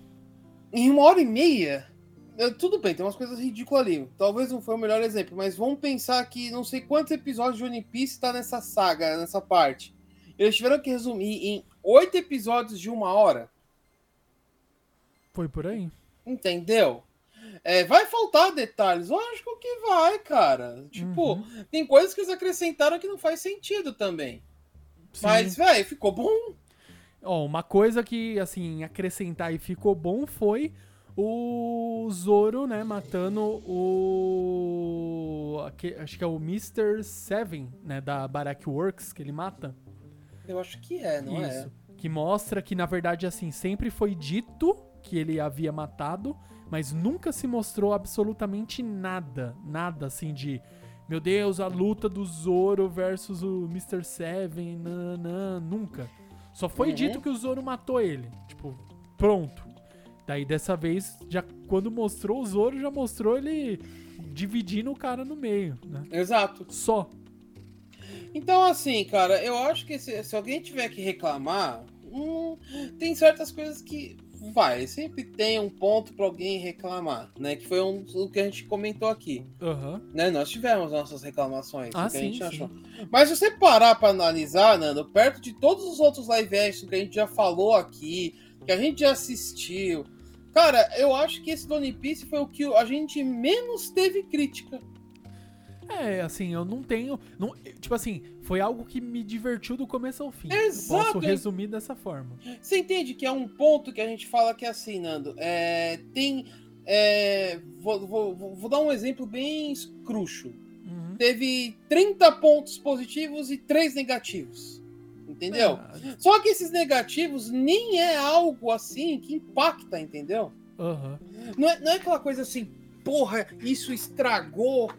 Em uma hora e meia, eu- tudo bem, tem umas coisas ridículas ali. Talvez não foi o melhor exemplo, mas vamos pensar que não sei quantos episódios de One Piece tá nessa saga, nessa parte. Eles tiveram que resumir em oito episódios de uma hora. Foi por aí. Entendeu? É, vai faltar detalhes? Lógico que vai, cara. Tipo, Uhum. tem coisas que eles acrescentaram que não faz sentido também. Sim. Mas, velho, ficou bom. Ó, uma coisa que, assim, acrescentar e ficou bom foi o Zoro, né, matando o... acho que é o Mr. Seven, né, da Barak Works, que ele mata. Eu acho que é, não é? Isso. Que mostra que, na verdade, assim, sempre foi dito que ele havia matado, mas nunca se mostrou absolutamente nada. Nada, assim, de... Meu Deus, a luta do Zoro versus o Mr. Seven, nanã, nunca. Só foi Uhum. dito que o Zoro matou ele. Tipo, pronto. Daí, dessa vez, já quando mostrou o Zoro, já mostrou ele dividindo o cara no meio, né? Exato. Só. Então, assim, cara, eu acho que se, se alguém tiver que reclamar, hum, tem certas coisas que Vai, sempre tem um ponto para alguém reclamar, né? Que foi um, o que a gente comentou aqui. Aham. Né? Nós tivemos nossas reclamações. Ah, o que a sim, gente sim. achou. Mas se você parar para analisar, Nando, perto de todos os outros live action que a gente já falou aqui, que a gente já assistiu, cara, eu acho que esse do One Piece foi o que a gente menos teve crítica. É, assim, eu não tenho. Não, tipo assim, foi algo que me divertiu do começo ao fim. Exato. Posso resumir dessa forma. Você entende que é um ponto que a gente fala que é assim, Nando? É, tem. é, vou, vou- vou- dar um exemplo bem escrucho. Uhum. Teve 30 pontos positivos e 3 negativos. Entendeu? Ah, Só que esses negativos nem é algo assim que impacta, entendeu? Aham. Não é, não é aquela coisa assim, porra, isso estragou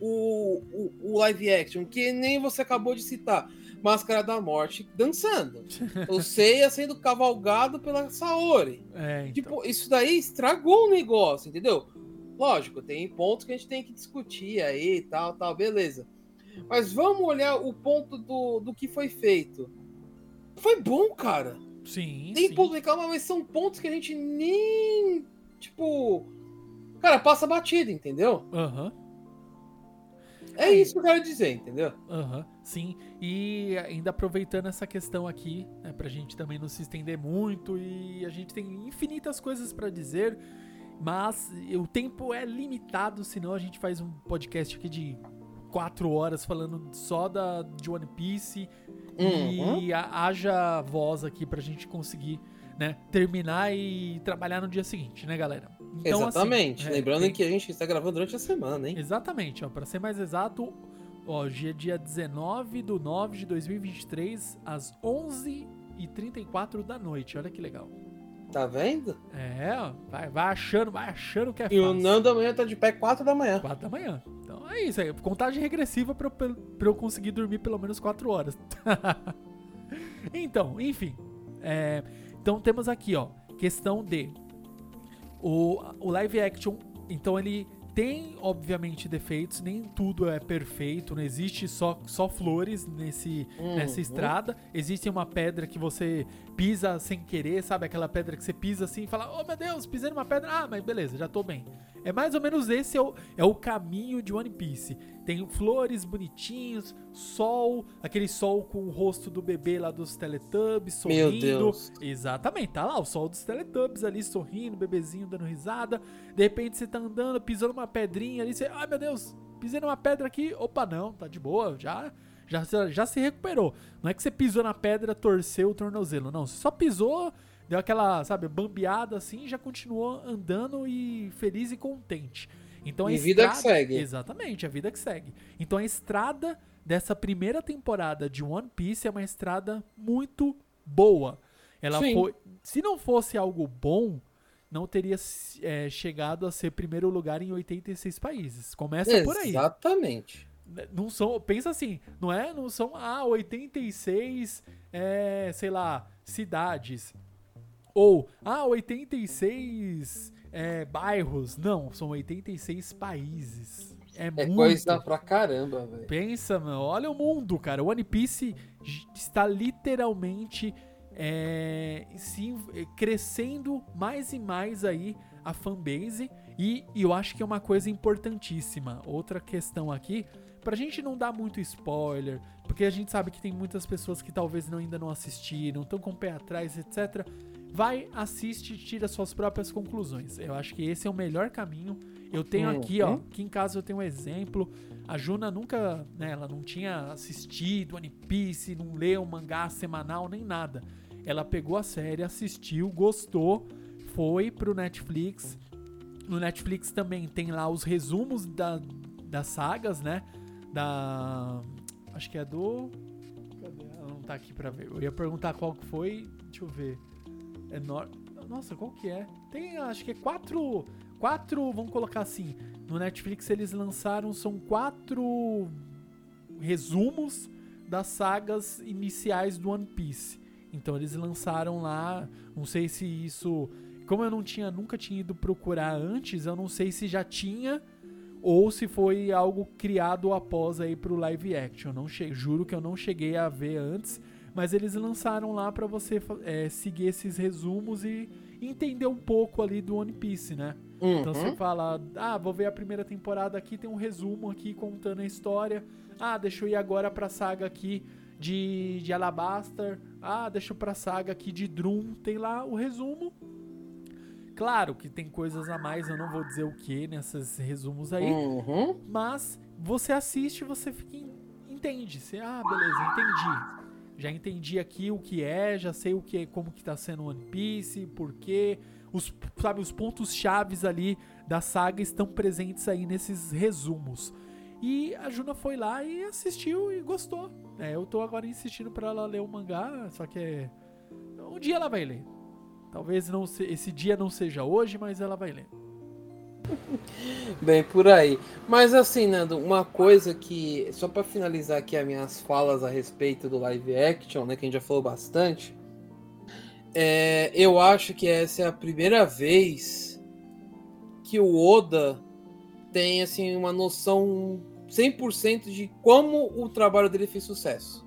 o, o, o live action, que nem você acabou de citar. Máscara da Morte dançando. O Seiya sendo cavalgado pela Saori. É, então. Tipo, isso daí estragou o negócio, entendeu? Lógico, tem pontos que a gente tem que discutir aí, tal, tal, beleza. Mas vamos olhar o ponto do, do que foi feito. Foi bom, cara. sim. Tem sim. ponto reclamar, mas são pontos que a gente nem. Tipo. Cara, passa batido, entendeu? Aham. É isso que eu quero dizer, entendeu? Aham, sim. E ainda aproveitando essa questão aqui, né, pra gente também não se estender muito e a gente tem infinitas coisas pra dizer, mas o tempo é limitado, senão a gente faz um podcast aqui de quatro horas falando só da, de One Piece Uhum. e a- haja voz aqui pra gente conseguir, né, terminar e trabalhar no dia seguinte, né, galera? Então, assim, Exatamente. é, Lembrando tem- que a gente está gravando durante a semana, hein? Exatamente, ó, para ser mais exato, ó, hoje é dia 19 do 9 de 2023, às 11h34 da noite. Olha que legal. Tá vendo? É, ó, vai, vai achando, vai achando que é E o fácil. Nando amanhã tá de pé 4 da manhã. 4 da manhã. Então é isso aí, contagem regressiva pra, eu- pra eu conseguir dormir pelo menos 4 horas. então, enfim. é, então temos aqui, ó, questão de o, o live action, então ele tem, obviamente, defeitos, nem tudo é perfeito, não existe só, só flores nesse, nessa Uhum. estrada. Existe uma pedra que você pisa sem querer, sabe? Aquela pedra que você pisa assim e fala, oh meu Deus, pisei numa pedra, ah, mas beleza, já tô bem. É mais ou menos esse é o, é o caminho de One Piece. Tem flores bonitinhos, sol, aquele sol com o rosto do bebê lá dos Teletubbies Meu sorrindo. Deus. Exatamente, tá lá o sol dos Teletubbies ali sorrindo, bebezinho dando risada. De repente você tá andando, pisando numa pedrinha ali, você, ai meu Deus, pisei numa pedra aqui. Opa, não, tá de boa, já já, se- já se recuperou. Não é que você pisou na pedra, torceu o tornozelo, não, você só pisou, deu aquela, sabe, bambeada assim, e já continuou andando e feliz e contente. Então a E vida que estrada- segue. Exatamente, a vida que segue. Então a estrada dessa primeira temporada de One Piece é uma estrada muito boa. Ela Sim. foi. Se não fosse algo bom, não teria é, chegado a ser primeiro lugar em 86 países. Começa por aí. Exatamente. Não são, pensa assim, não é? Não são ah, 86, é, sei lá, cidades. Ou ah, 86 é, bairros. Não, são 86 países. É, É muito. coisa pra caramba, velho. Pensa, mano, olha o mundo, cara. O One Piece está literalmente é, se eh, crescendo mais e mais aí a fanbase. E, e eu acho que é uma coisa importantíssima. Outra questão aqui, pra gente não dar muito spoiler, porque a gente sabe que tem muitas pessoas que talvez não, ainda não assistiram, estão com o pé atrás, etc. Vai, assiste e tira suas próprias conclusões. Eu acho que esse é o melhor caminho. Eu tenho aqui, ó, Uhum. aqui em casa eu tenho um exemplo. A Juna nunca, né, ela não tinha assistido One Piece, não leu um mangá semanal, nem nada. Ela pegou a série, assistiu, gostou, foi pro Netflix. No Netflix também tem lá os resumos da, das sagas, né? Da. Acho que é do. Cadê? Ela não tá aqui pra ver. Eu ia perguntar qual que foi. Deixa eu ver. É nor... Nossa, qual que é? Tem, acho que é quatro. Quatro. Vamos colocar assim. No Netflix eles lançaram. São quatro resumos das sagas iniciais do One Piece. Então eles lançaram lá. Não sei se isso. Como eu não tinha, nunca tinha ido procurar antes, eu não sei se já tinha ou se foi algo criado após aí pro live action. Não che- juro que eu não cheguei a ver antes, mas eles lançaram lá para você é, seguir esses resumos e entender um pouco ali do One Piece, né? Uhum. Então você fala, ah, vou ver a primeira temporada aqui, tem um resumo aqui contando a história. Ah, deixa eu ir agora pra saga aqui de, de Alabaster. Ah, deixa eu pra saga aqui de Drum. Tem lá o resumo. Claro que tem coisas a mais, eu não vou dizer o que nesses resumos aí. Uhum. Mas você assiste você fica, entende. Você, ah, beleza, entendi. Já entendi aqui o que é, já sei o que como que tá sendo One Piece, por quê. Os, sabe, os pontos chaves ali da saga estão presentes aí nesses resumos. E a Juna foi lá e assistiu e gostou. É, eu tô agora insistindo para ela ler o mangá, só que é... um dia ela vai ler. Talvez não se... esse dia não seja hoje, mas ela vai ler. Bem, por aí. Mas assim, Nando, uma coisa que. Só para finalizar aqui as minhas falas a respeito do live action, né? Que a gente já falou bastante. É, eu acho que essa é a primeira vez que o Oda tem assim uma noção 100% de como o trabalho dele fez sucesso.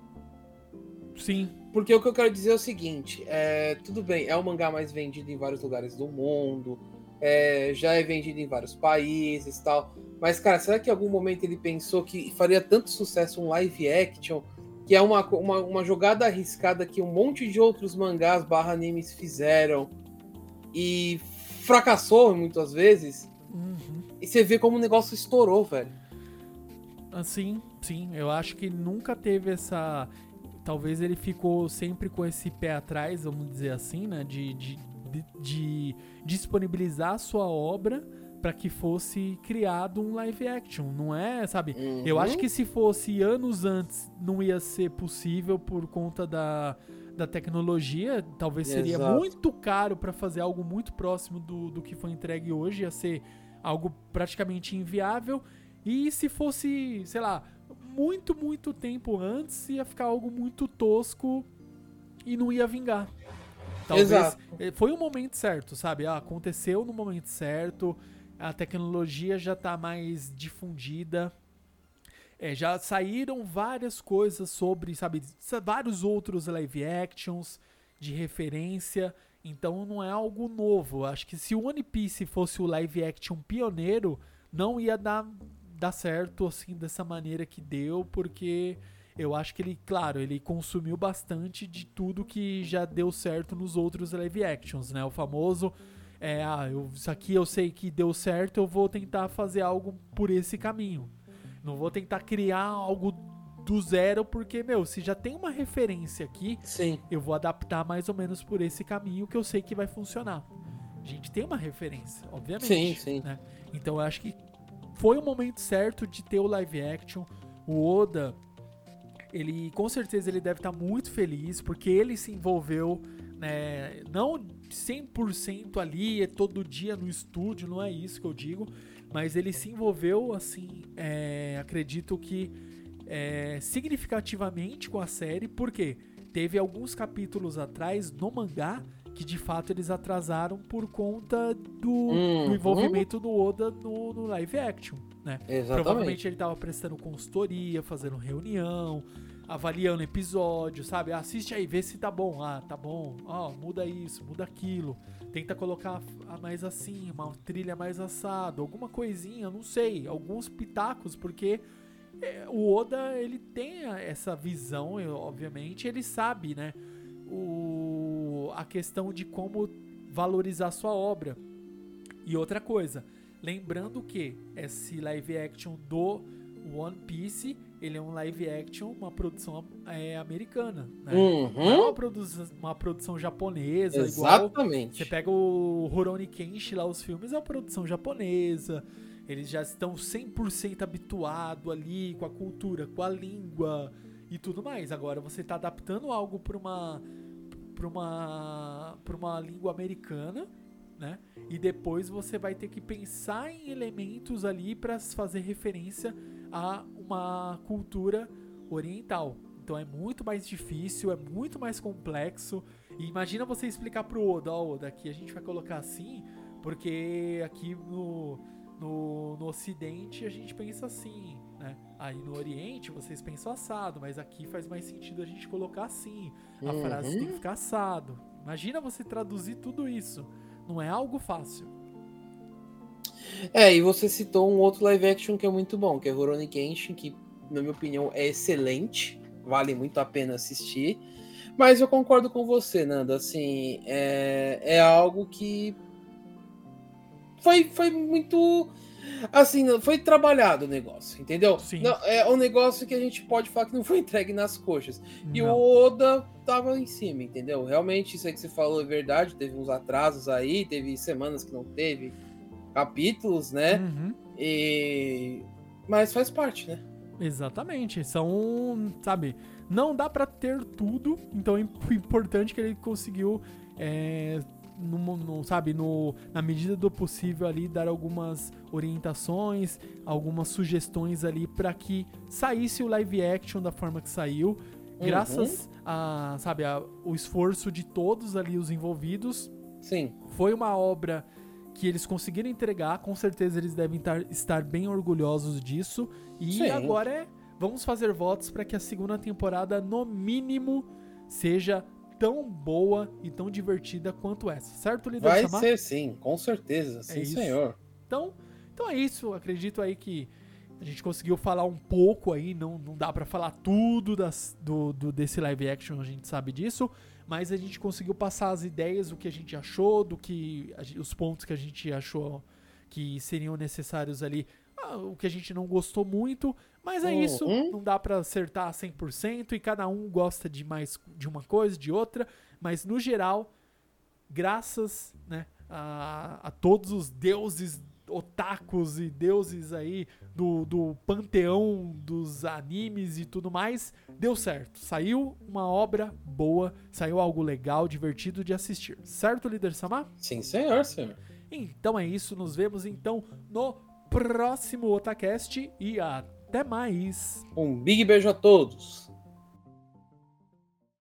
Sim. Porque o que eu quero dizer é o seguinte: é, tudo bem, é o mangá mais vendido em vários lugares do mundo, é, já é vendido em vários países tal. Mas, cara, será que em algum momento ele pensou que faria tanto sucesso um live action, que é uma, uma, uma jogada arriscada que um monte de outros mangás barra animes fizeram e fracassou muitas vezes? Uhum. E você vê como o negócio estourou, velho. Assim, sim. Eu acho que nunca teve essa. Talvez ele ficou sempre com esse pé atrás, vamos dizer assim, né? De, de, de, de disponibilizar a sua obra para que fosse criado um live action, não é, sabe? Uhum. Eu acho que se fosse anos antes não ia ser possível por conta da, da tecnologia, talvez seria Exato. muito caro para fazer algo muito próximo do, do que foi entregue hoje, ia ser algo praticamente inviável. E se fosse, sei lá, muito, muito tempo antes, ia ficar algo muito tosco e não ia vingar. Talvez Exato. Eh, foi o momento certo, sabe? Ah, aconteceu no momento certo, a tecnologia já está mais difundida. É, já saíram várias coisas sobre, sabe, vários outros live actions de referência. Então não é algo novo. Acho que se o One Piece fosse o live action pioneiro, não ia dar, dar certo assim dessa maneira que deu, porque eu acho que ele, claro, ele consumiu bastante de tudo que já deu certo nos outros live actions, né? O famoso é, ah, eu, isso aqui eu sei que deu certo, eu vou tentar fazer algo por esse caminho. Não vou tentar criar algo do zero, porque, meu, se já tem uma referência aqui, Sim. eu vou adaptar mais ou menos por esse caminho que eu sei que vai funcionar. A gente tem uma referência, obviamente. Sim, sim. Né? Então eu acho que foi o momento certo de ter o live action. O Oda, ele com certeza ele deve estar muito feliz, porque ele se envolveu, né, não 100% ali, é todo dia no estúdio, não é isso que eu digo, mas ele se envolveu, assim, é, acredito que é, significativamente com a série, porque teve alguns capítulos atrás no mangá que de fato eles atrasaram por conta do, uhum. do envolvimento do Oda no, no, live action, né? Exatamente. Provavelmente ele estava prestando consultoria, fazendo reunião, avaliando episódio, sabe? Assiste aí, vê se tá bom. Ah, tá bom. Ó, oh, muda isso, muda aquilo. Tenta colocar mais assim, uma trilha mais assado, alguma coisinha, não sei, alguns pitacos, porque é, o Oda ele tem essa visão, obviamente, ele sabe, né, o, a questão de como valorizar sua obra. E outra coisa, lembrando que esse live action do One Piece ele é um live action, uma produção é, americana. Né? Uhum. Não é uma, produ uma produção japonesa. Exatamente. Igual você pega o Rurouni Kenshi lá, os filmes, é uma produção japonesa. Eles já estão 100% habituados ali com a cultura, com a língua e tudo mais. Agora você está adaptando algo para uma para uma para uma língua americana, né? E depois você vai ter que pensar em elementos ali para fazer referência a uma cultura oriental. Então é muito mais difícil, é muito mais complexo. E imagina você explicar pro Oda, ó, Oda, aqui a gente vai colocar assim, porque aqui no no, no Ocidente a gente pensa assim. Aí no Oriente vocês pensam assado, mas aqui faz mais sentido a gente colocar assim. A Uhum. frase tem que ficar assado. Imagina você traduzir tudo isso. Não é algo fácil. É, e você citou um outro live action que é muito bom, que é Rurouni Kenshin, que, na minha opinião, é excelente. Vale muito a pena assistir. Mas eu concordo com você, Nanda. Assim, é, é algo que foi, foi muito. Assim, não- foi trabalhado o negócio, entendeu? Sim. Não, é um negócio que a gente pode falar que não foi entregue nas coxas. E Não. o Oda tava em cima, entendeu? Realmente, isso aí que você falou é verdade. Teve uns atrasos aí, teve semanas que não teve capítulos, né? Uhum. E... Mas faz parte, né? Exatamente. São, sabe, não dá pra ter tudo, então é imp- importante que ele conseguiu, é, no, no- sabe, no, na medida do possível ali, dar algumas orientações, algumas sugestões ali pra que saísse o live action da forma que saiu, graças a, sabe, a, o esforço de todos ali os envolvidos. Sim. Foi uma obra que eles conseguiram entregar, com certeza eles devem tar- estar bem orgulhosos disso. E Sim. agora é, vamos fazer votos para que a segunda temporada, no mínimo, seja tão boa e tão divertida quanto essa, certo, líder Vai ser sim, com certeza. Sim, É senhor. Então, então é isso, acredito aí que a gente conseguiu falar um pouco aí, não, não dá pra falar tudo das, do, do- desse live action, a gente sabe disso, mas a gente conseguiu passar as ideias, o que a gente achou, do que os pontos que a gente achou que seriam necessários ali, ah, o que a gente não gostou muito, mas é isso, Uhum. não dá pra acertar 100% e cada um gosta de mais de uma coisa, de outra, mas no geral, graças né, a, a todos os deuses otakus e deuses aí do, do panteão dos animes e tudo mais, deu certo. Saiu uma obra boa, saiu algo legal, divertido de assistir. Certo, líder Samar? Sim, senhor, senhor. Então é isso, nos vemos então no próximo Otacast e até mais. Um big beijo a todos.